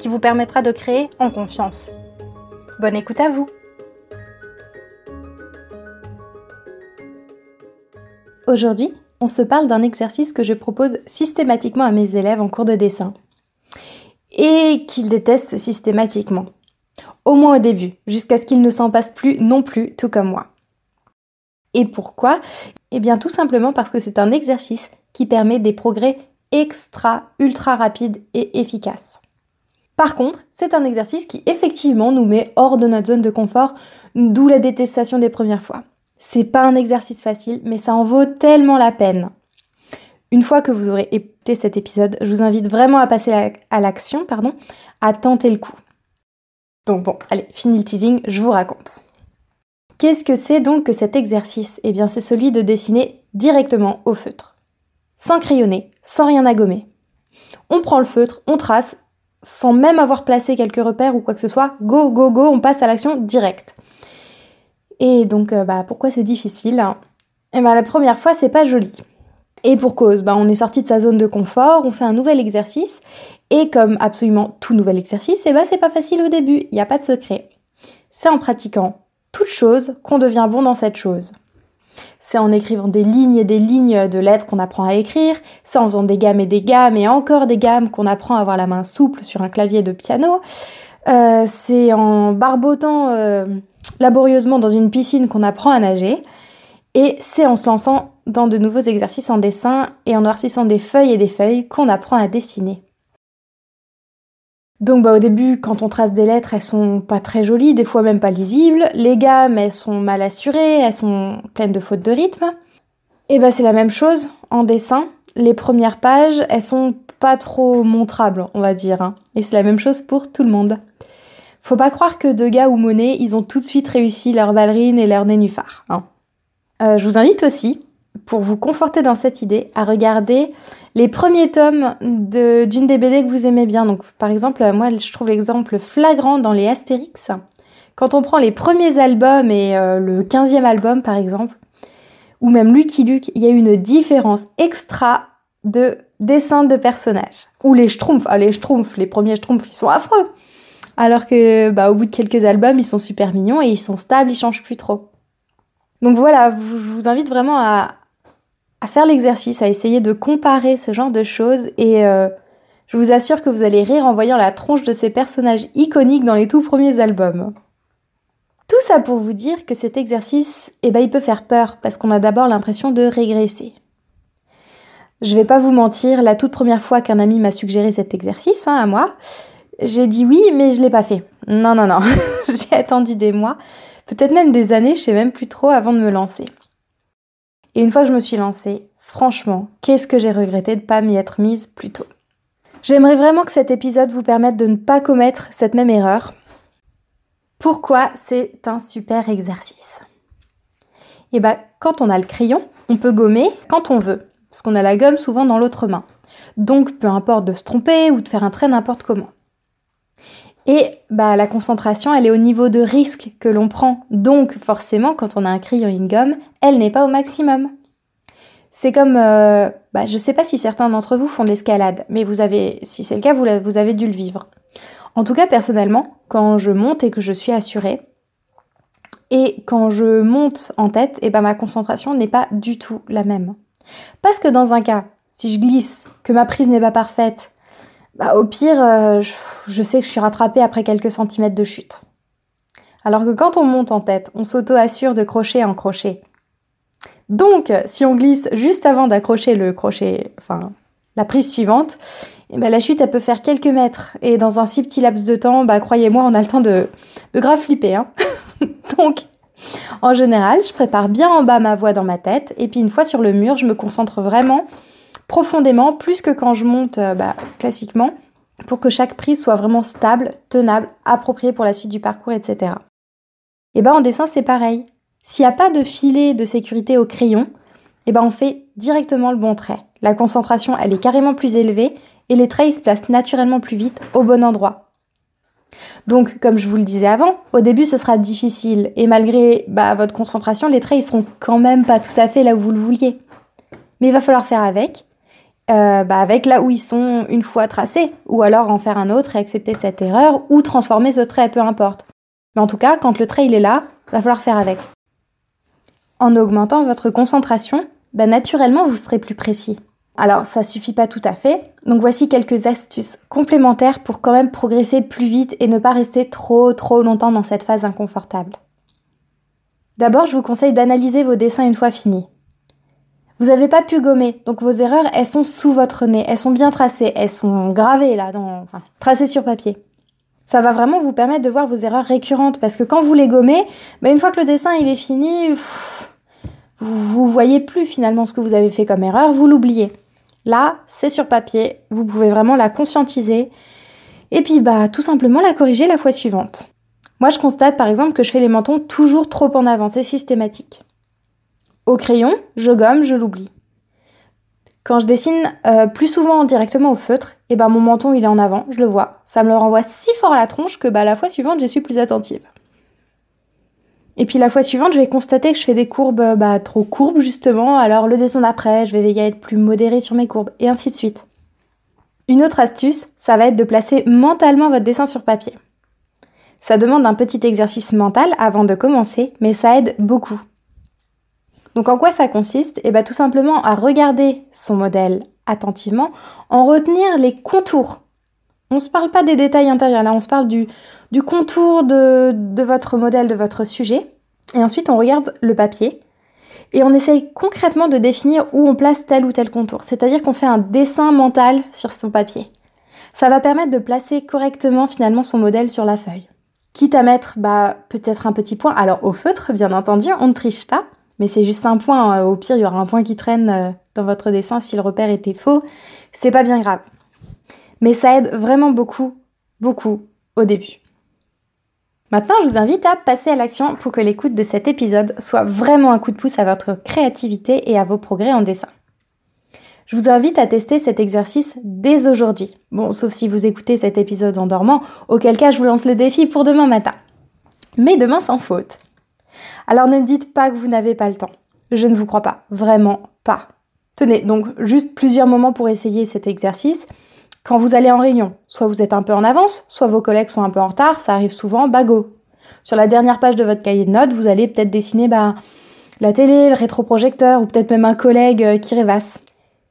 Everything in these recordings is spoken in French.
qui vous permettra de créer en confiance. Bonne écoute à vous Aujourd'hui, on se parle d'un exercice que je propose systématiquement à mes élèves en cours de dessin et qu'ils détestent systématiquement. Au moins au début, jusqu'à ce qu'ils ne s'en passent plus non plus, tout comme moi. Et pourquoi? Eh bien tout simplement parce que c'est un exercice qui permet des progrès extra, ultra rapides et efficaces. Par contre, c'est un exercice qui effectivement nous met hors de notre zone de confort, d'où la détestation des premières fois. C'est pas un exercice facile, mais ça en vaut tellement la peine. Une fois que vous aurez écouté cet épisode, je vous invite vraiment à passer à l'action, pardon, à tenter le coup. Donc bon, allez, fini le teasing, je vous raconte. Qu'est-ce que c'est donc que cet exercice? Eh bien, c'est celui de dessiner directement au feutre. Sans crayonner, sans rien à gommer. On prend le feutre, on trace, sans même avoir placé quelques repères ou quoi que ce soit. Go, go, go, on passe à l'action directe. Et donc, euh, bah, pourquoi c'est difficile Eh bien, la première fois, c'est pas joli. Et pour cause, bah, on est sorti de sa zone de confort, on fait un nouvel exercice, et comme absolument tout nouvel exercice, eh ben, c'est pas facile au début, il n'y a pas de secret. C'est en pratiquant toute chose qu'on devient bon dans cette chose. C'est en écrivant des lignes et des lignes de lettres qu'on apprend à écrire, c'est en faisant des gammes et des gammes et encore des gammes qu'on apprend à avoir la main souple sur un clavier de piano. Euh, c'est en barbotant euh, laborieusement dans une piscine qu'on apprend à nager. Et c'est en se lançant dans de nouveaux exercices en dessin et en noircissant des feuilles et des feuilles qu'on apprend à dessiner. Donc bah, au début, quand on trace des lettres, elles sont pas très jolies, des fois même pas lisibles. Les gammes, elles sont mal assurées, elles sont pleines de fautes de rythme. Et bah c'est la même chose en dessin. Les premières pages, elles sont pas trop montrables, on va dire. Hein. Et c'est la même chose pour tout le monde. Faut pas croire que Degas ou Monet, ils ont tout de suite réussi leur ballerine et leur nénuphar. Hein. Euh, je vous invite aussi, pour vous conforter dans cette idée, à regarder les premiers tomes d'une des BD que vous aimez bien. Donc, par exemple, moi, je trouve l'exemple flagrant dans les Astérix. Quand on prend les premiers albums et euh, le 15e album, par exemple, ou même Lucky Luke, il y a une différence extra de dessin de personnages. Ou les Schtroumpfs. Ah, les Schtroumpfs, les premiers Schtroumpfs, ils sont affreux. Alors que, bah, au bout de quelques albums, ils sont super mignons et ils sont stables, ils changent plus trop. Donc voilà, je vous invite vraiment à, à faire l'exercice, à essayer de comparer ce genre de choses et euh, je vous assure que vous allez rire en voyant la tronche de ces personnages iconiques dans les tout premiers albums. Tout ça pour vous dire que cet exercice, eh ben, il peut faire peur parce qu'on a d'abord l'impression de régresser. Je vais pas vous mentir, la toute première fois qu'un ami m'a suggéré cet exercice hein, à moi, j'ai dit oui, mais je l'ai pas fait. Non, non, non, j'ai attendu des mois, peut-être même des années, je sais même plus trop avant de me lancer. Et une fois que je me suis lancée, franchement, qu'est-ce que j'ai regretté de ne pas m'y être mise plus tôt. J'aimerais vraiment que cet épisode vous permette de ne pas commettre cette même erreur. Pourquoi c'est un super exercice? Eh bien, quand on a le crayon, on peut gommer quand on veut, parce qu'on a la gomme souvent dans l'autre main. Donc, peu importe de se tromper ou de faire un trait n'importe comment. Et bah, la concentration, elle est au niveau de risque que l'on prend. Donc forcément, quand on a un crayon et une elle n'est pas au maximum. C'est comme, euh, bah, je ne sais pas si certains d'entre vous font de l'escalade, mais vous avez, si c'est le cas, vous, vous avez dû le vivre. En tout cas, personnellement, quand je monte et que je suis assurée, et quand je monte en tête, et ben ma concentration n'est pas du tout la même. Parce que dans un cas, si je glisse, que ma prise n'est pas parfaite, bah, au pire, euh, je, sais que je suis rattrapée après quelques centimètres de chute. Alors que quand on monte en tête, on s'auto-assure de crochet en crochet. Donc, si on glisse juste avant d'accrocher le crochet, enfin, la prise suivante, eh ben, la chute, elle peut faire quelques mètres. Et dans un si petit laps de temps, bah, croyez-moi, on a le temps de, de grave flipper. Hein. Donc, en général, je prépare bien en bas ma voix dans ma tête. Et puis, une fois sur le mur, je me concentre vraiment profondément, plus que quand je monte euh, bah, classiquement. pour que chaque prise soit vraiment stable, tenable, appropriée pour la suite du parcours, etc. Et ben en dessin c'est pareil. S'il n'y a pas de filet de sécurité au crayon, et ben on fait directement le bon trait. La concentration elle est carrément plus élevée et les traits se placent naturellement plus vite au bon endroit. Donc, comme je vous le disais avant, au début ce sera difficile et malgré bah, votre concentration, les traits ils seront quand même pas tout à fait là où vous le vouliez. Mais il va falloir faire avec, euh, bah, avec là où ils sont une fois tracés, ou alors en faire un autre et accepter cette erreur, ou transformer ce trait, peu importe. Mais en tout cas, quand le trait est là, va falloir faire avec. En augmentant votre concentration, bah, naturellement vous serez plus précis. Alors ça suffit pas tout à fait, donc voici quelques astuces complémentaires pour quand même progresser plus vite et ne pas rester trop trop longtemps dans cette phase inconfortable. D'abord, je vous conseille d'analyser vos dessins une fois finis. Vous n'avez pas pu gommer, donc vos erreurs, elles sont sous votre nez, elles sont bien tracées, elles sont gravées là, tracées sur papier. Ça va vraiment vous permettre de voir vos erreurs récurrentes, parce que quand vous les gommez, bah, une fois que le dessin est fini, vous voyez plus finalement ce que vous avez fait comme erreur, vous l'oubliez. Là, c'est sur papier, vous pouvez vraiment la conscientiser et puis bah tout simplement la corriger la fois suivante. Moi, je constate par exemple que je fais les mentons toujours trop en avant, c'est systématique. Au crayon, je gomme, je l'oublie. Quand je dessine euh, plus souvent directement au feutre, et eh ben mon menton il est en avant, je le vois. Ça me le renvoie si fort à la tronche que bah la fois suivante, je suis plus attentive. Et puis la fois suivante, je vais constater que je fais des courbes bah, trop courbes justement, alors le dessin d'après, je vais veiller à être plus modéré sur mes courbes, et ainsi de suite. Une autre astuce, ça va être de placer mentalement votre dessin sur papier. Ça demande un petit exercice mental avant de commencer, mais ça aide beaucoup. Donc en quoi ça consiste? Eh bien tout simplement à regarder son modèle attentivement, en retenir les contours. On ne se parle pas des détails intérieurs, là on se parle du, du contour de, de votre modèle, de votre sujet. Et ensuite, on regarde le papier et on essaye concrètement de définir où on place tel ou tel contour. C'est-à-dire qu'on fait un dessin mental sur son papier. Ça va permettre de placer correctement finalement son modèle sur la feuille. Quitte à mettre bah, peut-être un petit point. Alors au feutre, bien entendu, on ne triche pas, mais c'est juste un point. Au pire, il y aura un point qui traîne euh, dans votre dessin si le repère était faux. C'est pas bien grave. Mais ça aide vraiment beaucoup, beaucoup au début. Maintenant, je vous invite à passer à l'action pour que l'écoute de cet épisode soit vraiment un coup de pouce à votre créativité et à vos progrès en dessin. Je vous invite à tester cet exercice dès aujourd'hui. Bon, sauf si vous écoutez cet épisode en dormant, auquel cas je vous lance le défi pour demain matin. Mais demain sans faute. Alors ne me dites pas que vous n'avez pas le temps. Je ne vous crois pas, vraiment pas. Tenez, donc juste plusieurs moments pour essayer cet exercice. Quand vous allez en réunion, soit vous êtes un peu en avance, soit vos collègues sont un peu en retard, ça arrive souvent, bago. Sur la dernière page de votre cahier de notes, vous allez peut-être dessiner bah, la télé, le rétroprojecteur ou peut-être même un collègue euh, qui rêvasse.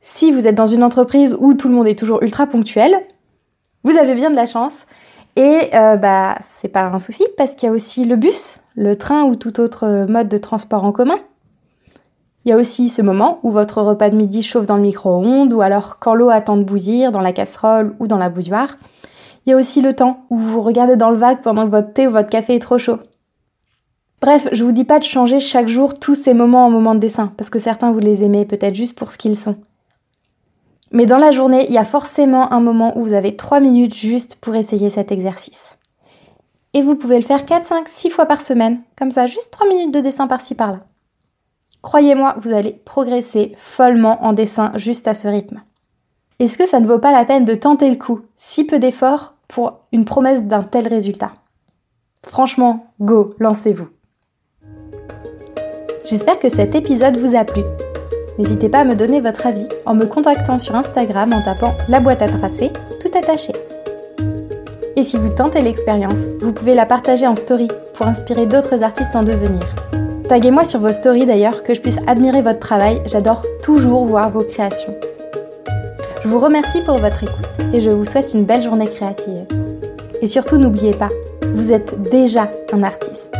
Si vous êtes dans une entreprise où tout le monde est toujours ultra ponctuel, vous avez bien de la chance. Et euh, bah c'est pas un souci parce qu'il y a aussi le bus, le train ou tout autre euh, mode de transport en commun il y a aussi ce moment où votre repas de midi chauffe dans le micro-ondes ou alors quand l'eau attend de bouillir dans la casserole ou dans la bouilloire. Il y a aussi le temps où vous regardez dans le vague pendant que votre thé ou votre café est trop chaud. Bref, je vous dis pas de changer chaque jour tous ces moments en moments de dessin, parce que certains vous les aimez peut-être juste pour ce qu'ils sont. Mais dans la journée, il y a forcément un moment où vous avez 3 minutes juste pour essayer cet exercice. Et vous pouvez le faire 4, 5, 6 fois par semaine, comme ça, juste 3 minutes de dessin par-ci par-là. Croyez-moi, vous allez progresser follement en dessin juste à ce rythme. Est-ce que ça ne vaut pas la peine de tenter le coup? Si peu d'efforts pour une promesse d'un tel résultat Franchement, go, lancez-vous. J'espère que cet épisode vous a plu. N'hésitez pas à me donner votre avis en me contactant sur Instagram en tapant la boîte à tracer, tout attaché. Et si vous tentez l'expérience, vous pouvez la partager en story pour inspirer d'autres artistes en devenir. Taguez-moi sur vos stories d'ailleurs, que je puisse admirer votre travail. J'adore toujours voir vos créations. Je vous remercie pour votre écoute et je vous souhaite une belle journée créative. Et surtout, n'oubliez pas, vous êtes déjà un artiste.